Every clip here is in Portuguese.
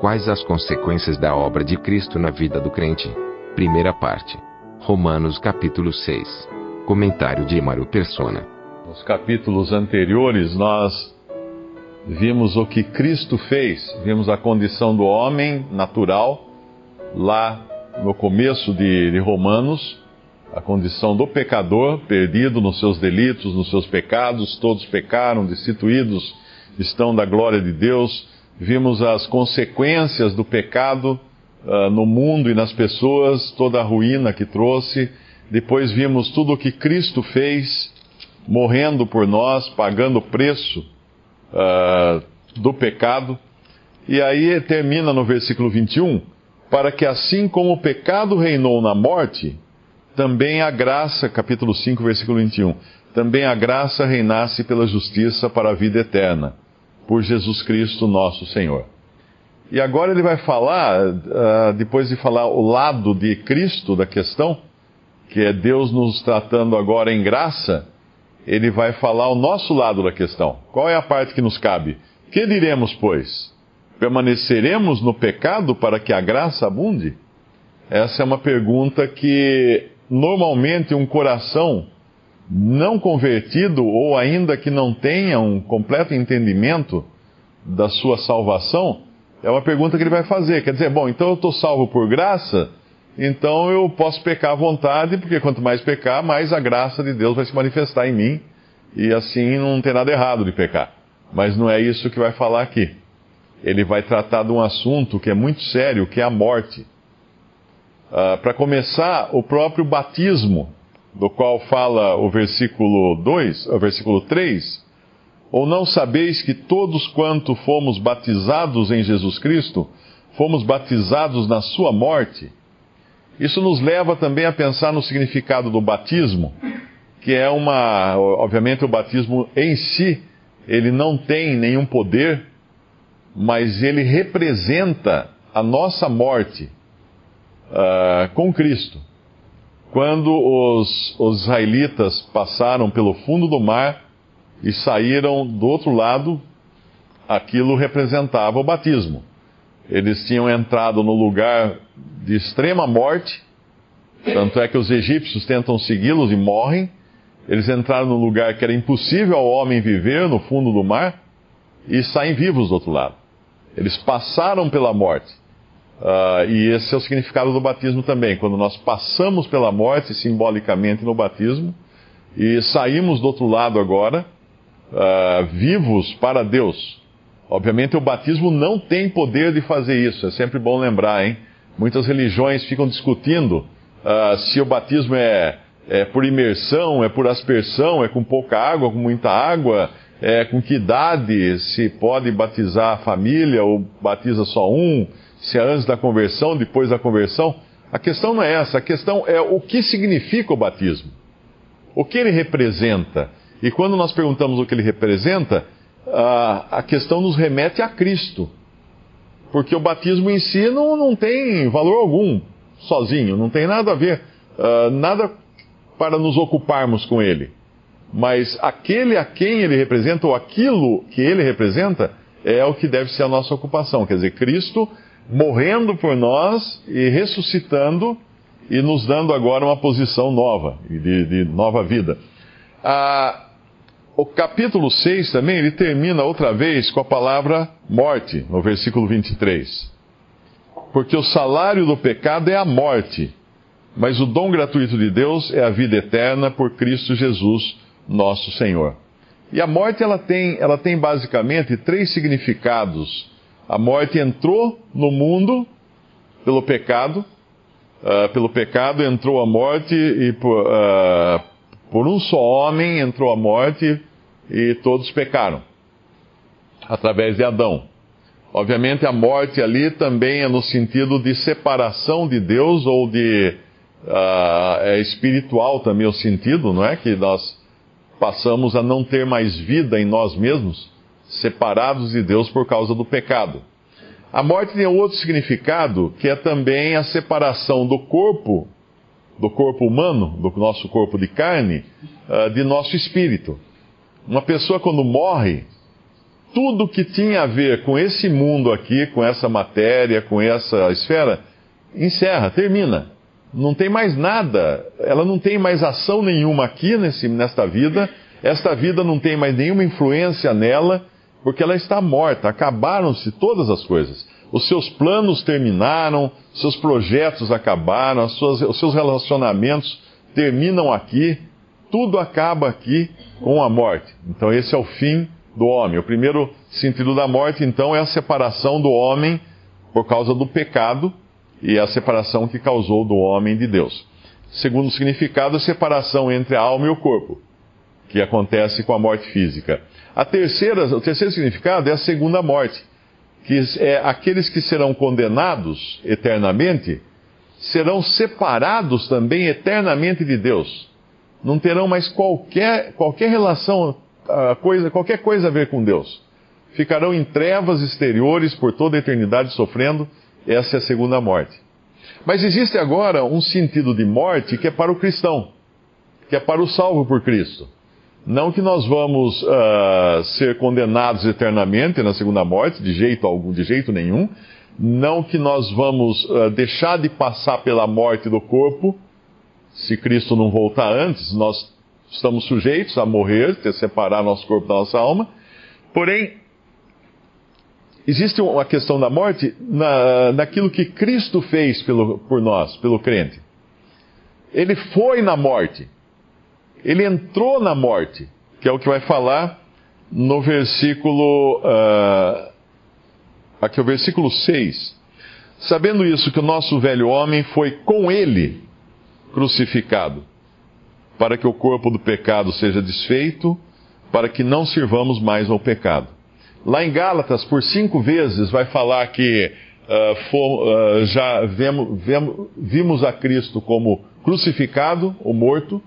Quais as consequências da obra de Cristo na vida do crente? Primeira parte. Romanos capítulo 6. Comentário de Emaro Persona. Nos capítulos anteriores nós vimos o que Cristo fez, vimos a condição do homem natural lá no começo de, de, Romanos, a condição do pecador perdido nos seus delitos, nos seus pecados, todos pecaram, destituídos estão da glória de Deus. Vimos as consequências do pecado uh, no mundo e nas pessoas, toda a ruína que trouxe. Depois vimos tudo o que Cristo fez, morrendo por nós, pagando o preço uh, do pecado. E aí termina no versículo 21, para que assim como o pecado reinou na morte, também a graça, capítulo 5, versículo 21, também a graça reinasse pela justiça para a vida eterna, por Jesus Cristo nosso Senhor. E agora ele vai falar, uh, depois de falar o lado de Cristo da questão, que é Deus nos tratando agora em graça, ele vai falar o nosso lado da questão. Qual é a parte que nos cabe? Que diremos, pois? Permaneceremos no pecado para que a graça abunde? Essa é uma pergunta que normalmente um coração não convertido ou ainda que não tenha um completo entendimento da sua salvação, é uma pergunta que ele vai fazer. Quer dizer, bom, então eu estou salvo por graça, então eu posso pecar à vontade, porque quanto mais pecar, mais a graça de Deus vai se manifestar em mim, e assim não tem nada errado de pecar. Mas não é isso que vai falar aqui. Ele vai tratar de um assunto que é muito sério, que é a morte. Uh, Para começar, o próprio batismo, do qual fala o versículo 2, o versículo 3, ou não sabeis que todos quanto fomos batizados em Jesus Cristo, fomos batizados na sua morte? Isso nos leva também a pensar no significado do batismo, que é uma. Obviamente, o batismo em si, ele não tem nenhum poder, mas ele representa a nossa morte uh, com Cristo. Quando os, os israelitas passaram pelo fundo do mar e saíram do outro lado, aquilo representava o batismo. Eles tinham entrado no lugar de extrema morte, tanto é que os egípcios tentam segui-los e morrem. Eles entraram num lugar que era impossível ao homem viver, no fundo do mar, e saem vivos do outro lado. Eles passaram pela morte. Uh, e esse é o significado do batismo também. Quando nós passamos pela morte, simbolicamente no batismo, e saímos do outro lado agora, uh, vivos para Deus. Obviamente, o batismo não tem poder de fazer isso, é sempre bom lembrar, hein? Muitas religiões ficam discutindo uh, se o batismo é, é, por imersão, é por aspersão, é com pouca água, com muita água, é com que idade se pode batizar a família ou batiza só um, se é antes da conversão, depois da conversão. A questão não é essa, a questão é o que significa o batismo. O que ele representa. E quando nós perguntamos o que ele representa, a, questão nos remete a Cristo. Porque o batismo em si não, não tem valor algum sozinho, não tem nada a ver, uh, nada para nos ocuparmos com ele. Mas aquele a quem ele representa, ou aquilo que ele representa, é o que deve ser a nossa ocupação. Quer dizer, Cristo morrendo por nós e ressuscitando e nos dando agora uma posição nova, de, de nova vida. Ah, o capítulo 6 também, ele termina outra vez com a palavra morte, no versículo 23. Porque o salário do pecado é a morte, mas o dom gratuito de Deus é a vida eterna por Cristo Jesus, nosso Senhor. E a morte ela tem, ela tem basicamente três significados. A morte entrou no mundo pelo pecado, uh, pelo pecado entrou a morte e por, uh, por um só homem entrou a morte e todos pecaram. através de Adão. Obviamente, a morte ali também é no sentido de separação de Deus ou de. Uh, é espiritual também o sentido, não é? Que nós passamos a não ter mais vida em nós mesmos, separados de Deus por causa do pecado. A morte tem outro significado, que é também a separação do corpo, do corpo humano, do nosso corpo de carne, uh, de nosso espírito. Uma pessoa, quando morre, tudo que tinha a ver com esse mundo aqui, com essa matéria, com essa esfera, encerra, termina. Não tem mais nada, ela não tem mais ação nenhuma aqui nesse, nesta vida, esta vida não tem mais nenhuma influência nela, porque ela está morta, acabaram-se todas as coisas. Os seus planos terminaram, seus projetos acabaram, suas, os seus relacionamentos terminam aqui, tudo acaba aqui com a morte. Então, esse é o fim do homem. O primeiro sentido da morte, então, é a separação do homem por causa do pecado e a separação que causou do homem de Deus. Segundo significado, a separação entre a alma e o corpo, que acontece com a morte física. A terceira, o terceiro significado é a segunda morte, que é aqueles que serão condenados eternamente serão separados também eternamente de Deus. Não terão mais qualquer, qualquer relação coisa, qualquer coisa a ver com Deus. Ficarão em trevas exteriores por toda a eternidade sofrendo. Essa é a segunda morte. Mas existe agora um sentido de morte que é para o cristão, que é para o salvo por Cristo. Não que nós vamos uh, ser condenados eternamente na segunda morte, de jeito algum, de jeito nenhum. Não que nós vamos uh, deixar de passar pela morte do corpo, se Cristo não voltar antes, nós estamos sujeitos a morrer, a separar nosso corpo da nossa alma. Porém, existe uma questão da morte na, naquilo que Cristo fez pelo, por nós, pelo crente. Ele foi na morte. Ele entrou na morte, que é o que vai falar no versículo. Uh, aqui é o versículo 6. Sabendo isso, que o nosso velho homem foi com ele crucificado para que o corpo do pecado seja desfeito, para que não sirvamos mais ao pecado. Lá em Gálatas, por cinco vezes, vai falar que uh, uh, já vimos a Cristo como crucificado ou morto,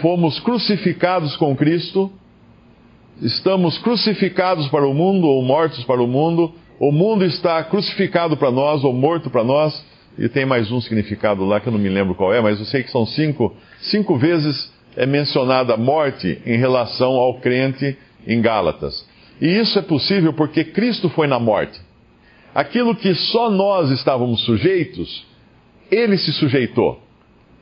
fomos crucificados com Cristo, estamos crucificados para o mundo ou mortos para o mundo, o mundo está crucificado para nós ou morto para nós e tem mais um significado lá que eu não me lembro qual é, mas eu sei que são cinco, cinco vezes é mencionada a morte em relação ao crente em Gálatas. E isso é possível porque Cristo foi na morte. Aquilo que só nós estávamos sujeitos, ele se sujeitou.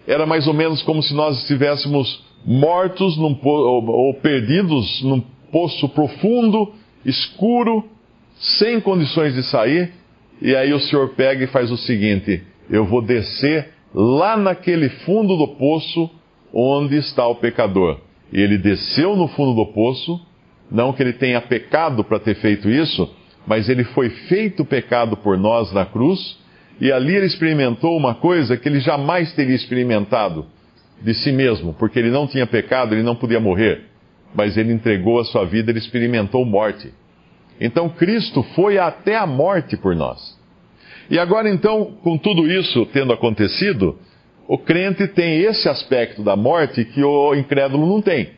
Era mais ou menos como se nós estivéssemos mortos num, ou, ou perdidos num poço profundo, escuro, sem condições de sair, e aí o Senhor pega e faz o seguinte: eu vou descer lá naquele fundo do poço onde está o pecador. E ele desceu no fundo do poço, não que ele tenha pecado para ter feito isso, mas ele foi feito pecado por nós na cruz, e ali ele experimentou uma coisa que ele jamais teria experimentado de si mesmo, porque ele não tinha pecado, ele não podia morrer, mas ele entregou a sua vida, ele experimentou morte. Então Cristo foi até a morte por nós. E agora então, com tudo isso tendo acontecido, o crente tem esse aspecto da morte que o incrédulo não tem.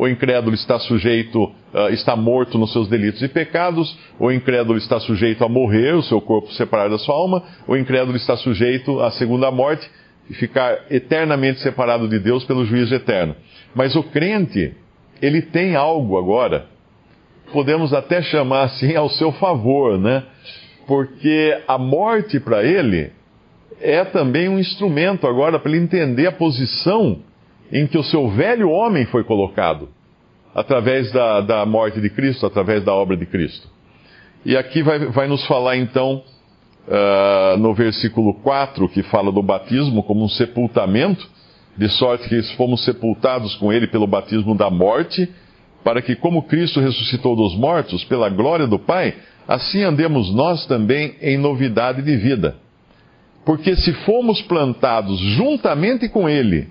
O incrédulo está sujeito, uh, está morto nos seus delitos e pecados, o incrédulo está sujeito a morrer, o seu corpo separado da sua alma, o incrédulo está sujeito à segunda morte e ficar eternamente separado de Deus pelo juízo eterno. Mas o crente, ele tem algo agora podemos até chamar assim ao seu favor, né? Porque a morte para ele é também um instrumento agora para ele entender a posição em que o seu velho homem foi colocado, através da, da morte de Cristo, através da obra de Cristo. E aqui vai, vai nos falar então, uh, no versículo 4, que fala do batismo como um sepultamento, de sorte que fomos sepultados com ele pelo batismo da morte para que, como Cristo ressuscitou dos mortos pela glória do Pai, assim andemos nós também em novidade de vida. Porque se fomos plantados juntamente com Ele,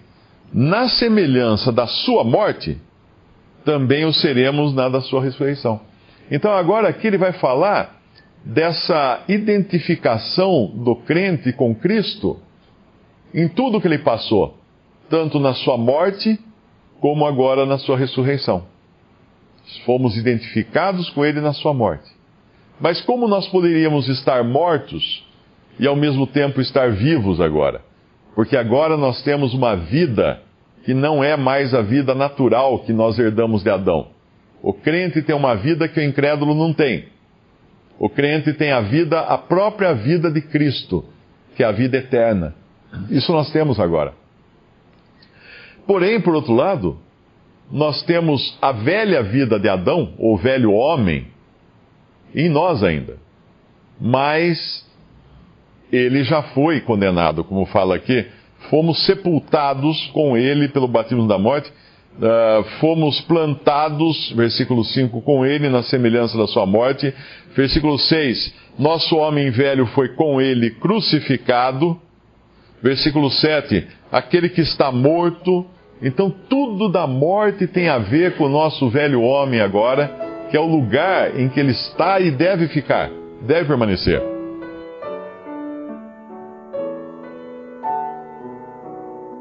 na semelhança da Sua morte, também o seremos na da Sua ressurreição. Então agora aqui ele vai falar dessa identificação do crente com Cristo em tudo que ele passou, tanto na sua morte como agora na sua ressurreição. Fomos identificados com ele na sua morte. Mas como nós poderíamos estar mortos e ao mesmo tempo estar vivos agora? Porque agora nós temos uma vida que não é mais a vida natural que nós herdamos de Adão. O crente tem uma vida que o incrédulo não tem. O crente tem a vida, a própria vida de Cristo, que é a vida eterna. Isso nós temos agora. Porém, por outro lado, nós temos a velha vida de Adão, ou velho homem, em nós ainda. Mas ele já foi condenado, como fala aqui, fomos sepultados com ele pelo batismo da morte, uh, fomos plantados, versículo 5, com ele na semelhança da sua morte. Versículo 6, nosso homem velho foi com ele crucificado. Versículo 7, aquele que está morto. Então tudo da morte tem a ver com o nosso velho homem agora, que é o lugar em que ele está e deve ficar, deve permanecer.